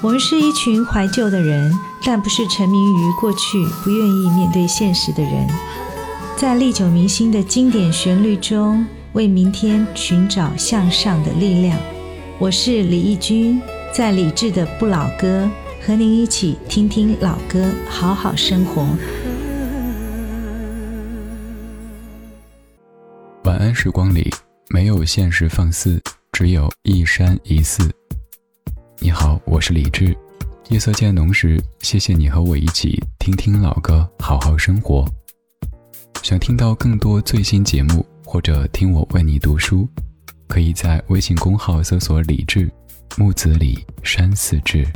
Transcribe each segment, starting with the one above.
我们是一群怀旧的人，但不是沉迷于过去、不愿意面对现实的人。在历久弥新的经典旋律中，为明天寻找向上的力量。我是李义军，在理智的不老歌，和您一起听听老歌，好好生活。晚安时光里，没有现实放肆，只有一山一寺。你好，我是李志。夜色渐浓时，谢谢你和我一起听听老歌，好好生活。想听到更多最新节目，或者听我为你读书，可以在微信公号搜索“李志木子李山寺志”。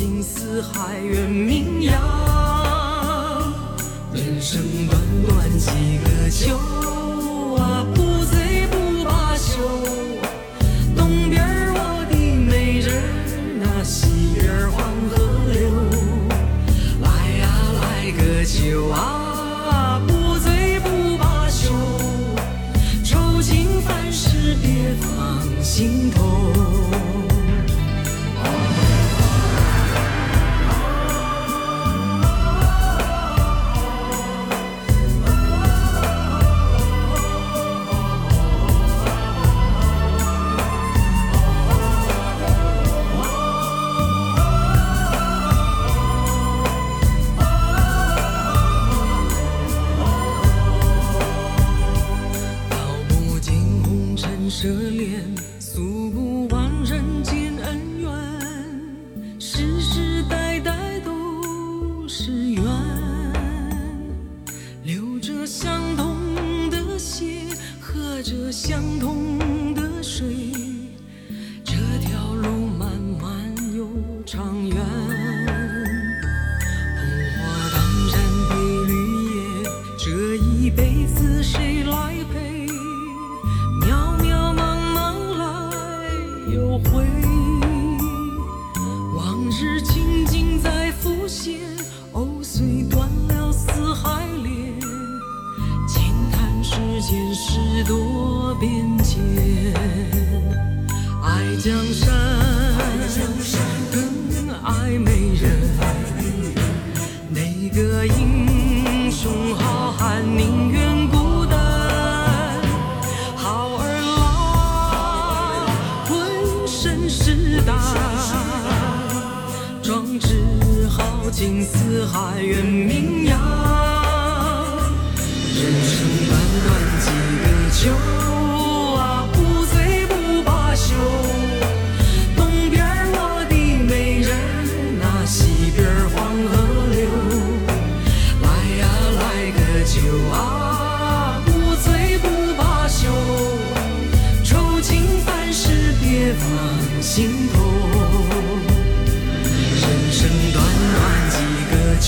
情似海，远名扬，人生短短几个秋。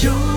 休。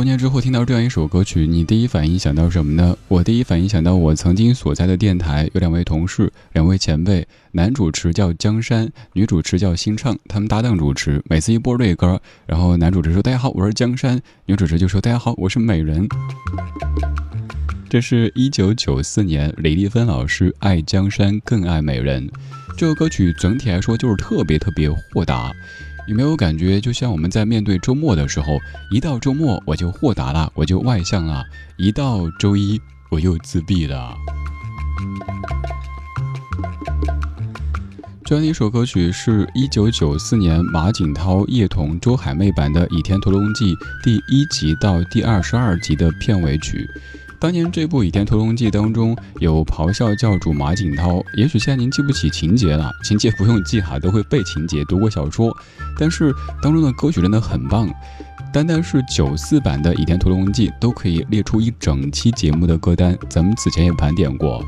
多年之后听到这样一首歌曲，你第一反应想到什么呢？我第一反应想到我曾经所在的电台有两位同事，两位前辈，男主持叫江山，女主持叫新畅，他们搭档主持。每次一播这歌，然后男主持说：“大家好，我是江山。”女主持就说：“大家好，我是美人。”这是一九九四年李丽芬老师《爱江山更爱美人》这首歌曲，整体来说就是特别特别豁达。有没有感觉，就像我们在面对周末的时候，一到周末我就豁达了，我就外向了；一到周一我又自闭了。这样的一首歌曲是一九九四年马景涛、叶童、周海媚版的《倚天屠龙记》第一集到第二十二集的片尾曲。当年这部《倚天屠龙记》当中有咆哮教主马景涛，也许现在您记不起情节了，情节不用记哈，都会背情节，读过小说。但是当中的歌曲真的很棒，单单是九四版的《倚天屠龙记》都可以列出一整期节目的歌单，咱们此前也盘点过。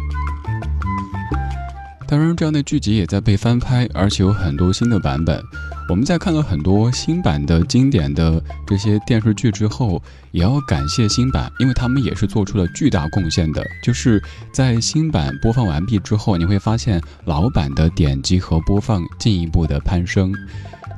当然，这样的剧集也在被翻拍，而且有很多新的版本。我们在看了很多新版的经典的这些电视剧之后，也要感谢新版，因为他们也是做出了巨大贡献的。就是在新版播放完毕之后，你会发现老版的点击和播放进一步的攀升。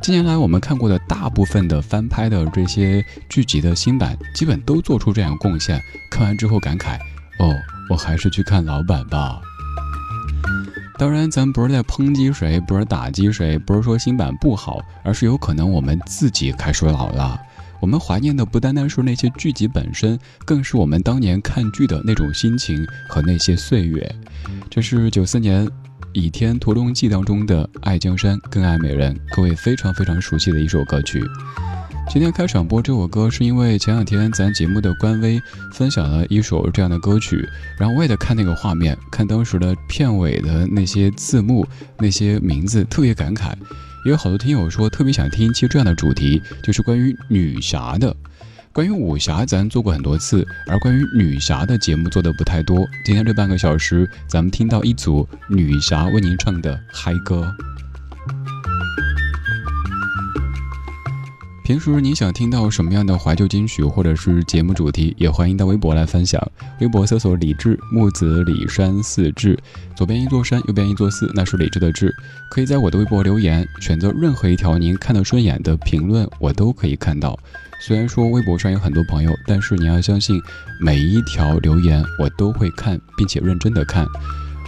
近年来我们看过的大部分的翻拍的这些剧集的新版，基本都做出这样贡献。看完之后感慨：哦，我还是去看老版吧。当然，咱不是在抨击谁，不是打击谁，不是说新版不好，而是有可能我们自己开始老了。我们怀念的不单单是那些剧集本身，更是我们当年看剧的那种心情和那些岁月。这是九四年《倚天屠龙记》当中的《爱江山更爱美人》，各位非常非常熟悉的一首歌曲。今天开场播这首歌，是因为前两天咱节目的官微分享了一首这样的歌曲，然后我也在看那个画面，看当时的片尾的那些字幕、那些名字，特别感慨。也有好多听友说特别想听一期这样的主题，就是关于女侠的。关于武侠咱做过很多次，而关于女侠的节目做的不太多。今天这半个小时，咱们听到一组女侠为您唱的嗨歌。平时你想听到什么样的怀旧金曲或者是节目主题，也欢迎到微博来分享。微博搜索“李志木子李山四志”，左边一座山，右边一座寺，那是李志的志。可以在我的微博留言，选择任何一条您看得顺眼的评论，我都可以看到。虽然说微博上有很多朋友，但是你要相信，每一条留言我都会看，并且认真的看。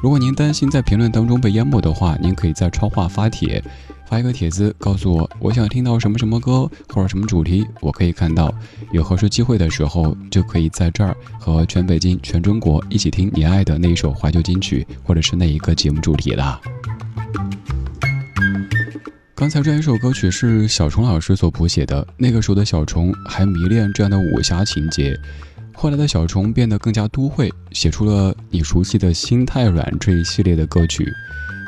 如果您担心在评论当中被淹没的话，您可以在超话发帖。发一个帖子告诉我，我想听到什么什么歌或者什么主题，我可以看到。有合适机会的时候，就可以在这儿和全北京、全中国一起听你爱的那一首怀旧金曲，或者是那一个节目主题啦。刚才这一首歌曲是小虫老师所谱写的，那个时候的小虫还迷恋这样的武侠情节，后来的小虫变得更加都会，写出了你熟悉的心太软这一系列的歌曲。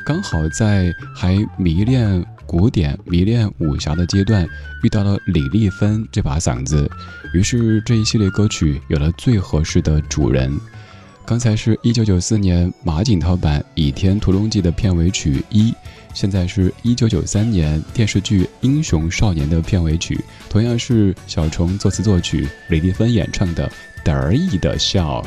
刚好在还迷恋古典、迷恋武侠的阶段，遇到了李丽芬这把嗓子，于是这一系列歌曲有了最合适的主人。刚才是一九九四年马景涛版《倚天屠龙记》的片尾曲一，现在是一九九三年电视剧《英雄少年》的片尾曲，同样是小虫作词作曲，李丽芬演唱的《得意的笑》。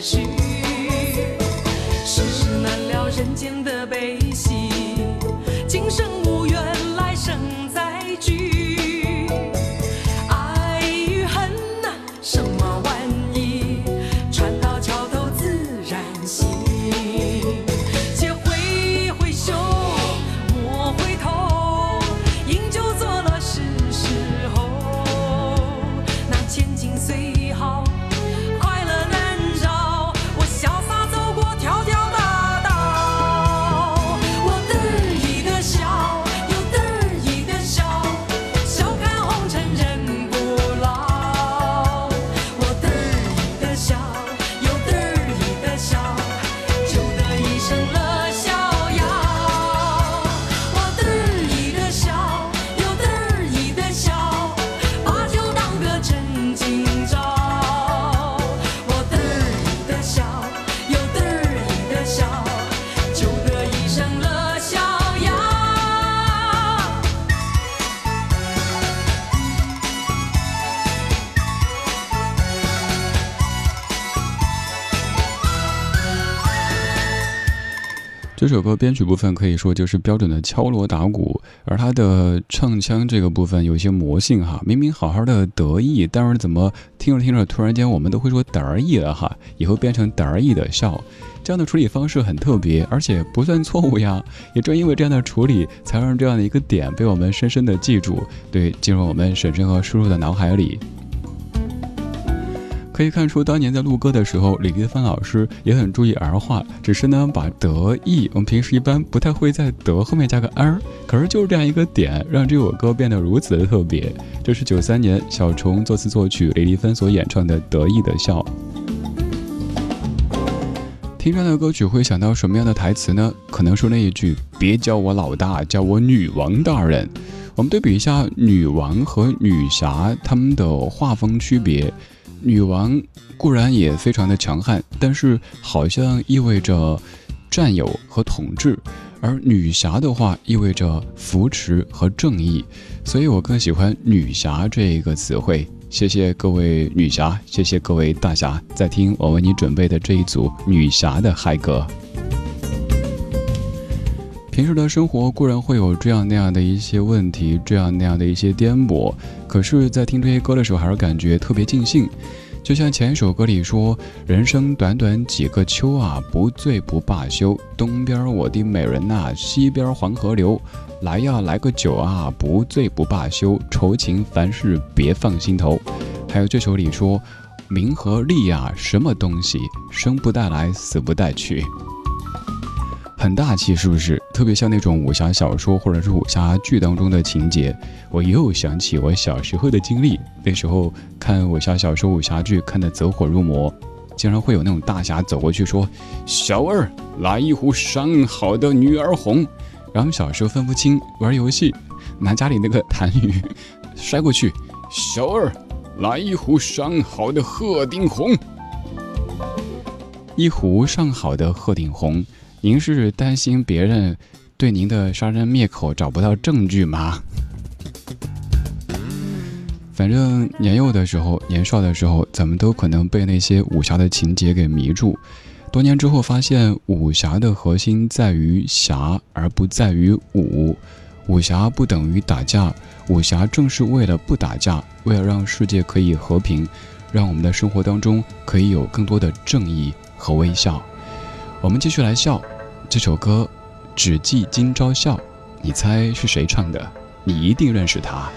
是首歌编曲部分可以说就是标准的敲锣打鼓，而它的唱腔这个部分有些魔性哈，明明好好的得意，但是怎么听着听着，突然间我们都会说得意了哈，以后变成得意的笑，这样的处理方式很特别，而且不算错误呀。也正因为这样的处理，才让这样的一个点被我们深深的记住，对，进入我们婶婶和叔叔的脑海里。可以看出，当年在录歌的时候，李丽芬老师也很注意儿化，只是呢，把得意，我们平时一般不太会在得后面加个儿，可是就是这样一个点，让这首歌变得如此的特别。这是九三年小虫作词作曲，李丽芬所演唱的《得意的笑》。听这样的歌曲会想到什么样的台词呢？可能说那一句“别叫我老大，叫我女王大人”。我们对比一下女王和女侠她们的画风区别。女王固然也非常的强悍，但是好像意味着占有和统治；而女侠的话意味着扶持和正义，所以我更喜欢女侠这个词汇。谢谢各位女侠，谢谢各位大侠，在听我为你准备的这一组女侠的嗨歌。平时的生活固然会有这样那样的一些问题，这样那样的一些颠簸，可是，在听这些歌的时候，还是感觉特别尽兴。就像前一首歌里说：“人生短短几个秋啊，不醉不罢休。东边我的美人呐，西边黄河流。来呀，来个酒啊，不醉不罢休。愁情凡事别放心头。”还有这首里说：“名和利啊，什么东西，生不带来，死不带去。”很大气，是不是？特别像那种武侠小说或者是武侠剧当中的情节。我又想起我小时候的经历，那时候看武侠小说、武侠剧看得走火入魔，经常会有那种大侠走过去说：“小二，来一壶上好的女儿红。”然后小时候分不清，玩游戏拿家里那个痰盂摔过去：“小二，来一壶上好的鹤顶红。”一壶上好的鹤顶红。您是担心别人对您的杀人灭口找不到证据吗？反正年幼的时候、年少的时候，咱们都可能被那些武侠的情节给迷住。多年之后，发现武侠的核心在于侠，而不在于武。武侠不等于打架，武侠正是为了不打架，为了让世界可以和平，让我们的生活当中可以有更多的正义和微笑。我们继续来笑，这首歌《只记今朝笑》，你猜是谁唱的？你一定认识他。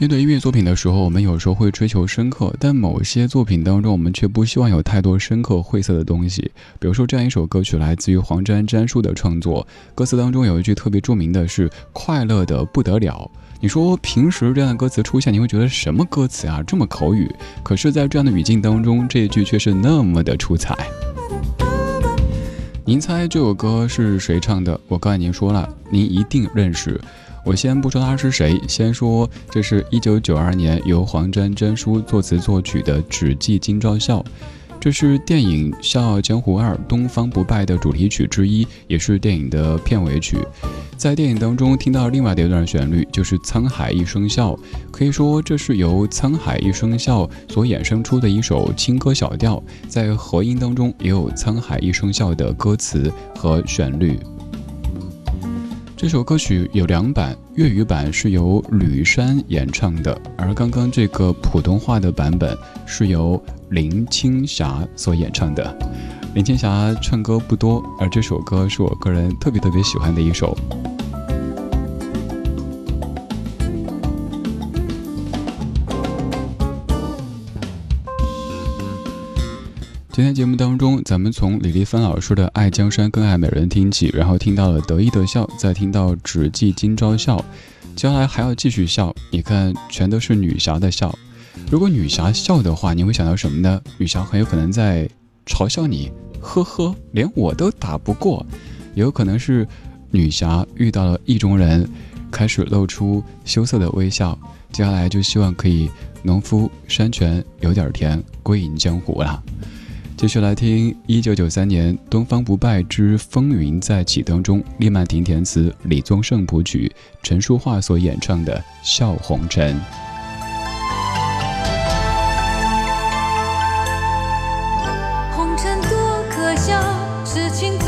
面对音乐作品的时候，我们有时候会追求深刻，但某些作品当中，我们却不希望有太多深刻晦涩的东西。比如说，这样一首歌曲来自于黄沾沾叔的创作，歌词当中有一句特别著名的是“快乐的不得了”。你说平时这样的歌词出现，你会觉得什么歌词啊，这么口语？可是，在这样的语境当中，这一句却是那么的出彩。您猜这首歌是谁唱的？我刚才您说了，您一定认识。我先不说他是谁，先说这是一九九二年由黄沾沾叔作词作曲的《只记今朝笑》，这是电影《笑傲江湖二：东方不败》的主题曲之一，也是电影的片尾曲。在电影当中听到另外的一段旋律，就是《沧海一声笑》，可以说这是由《沧海一声笑》所衍生出的一首轻歌小调，在和音当中也有《沧海一声笑》的歌词和旋律。这首歌曲有两版，粤语版是由吕珊演唱的，而刚刚这个普通话的版本是由林青霞所演唱的。林青霞唱歌不多，而这首歌是我个人特别特别喜欢的一首。今天节目当中，咱们从李丽芬老师的《爱江山更爱美人》听起，然后听到了得意的笑，再听到只记今朝笑，将来还要继续笑。你看，全都是女侠的笑。如果女侠笑的话，你会想到什么呢？女侠很有可能在嘲笑你，呵呵，连我都打不过。也有可能是女侠遇到了意中人，开始露出羞涩的微笑，接下来就希望可以农夫山泉有点甜，归隐江湖了。继续来听一九九三年《东方不败之风云再起》当中，厉曼婷填词，李宗盛谱曲，陈淑桦所演唱的《笑红尘》。红尘多可笑，痴情。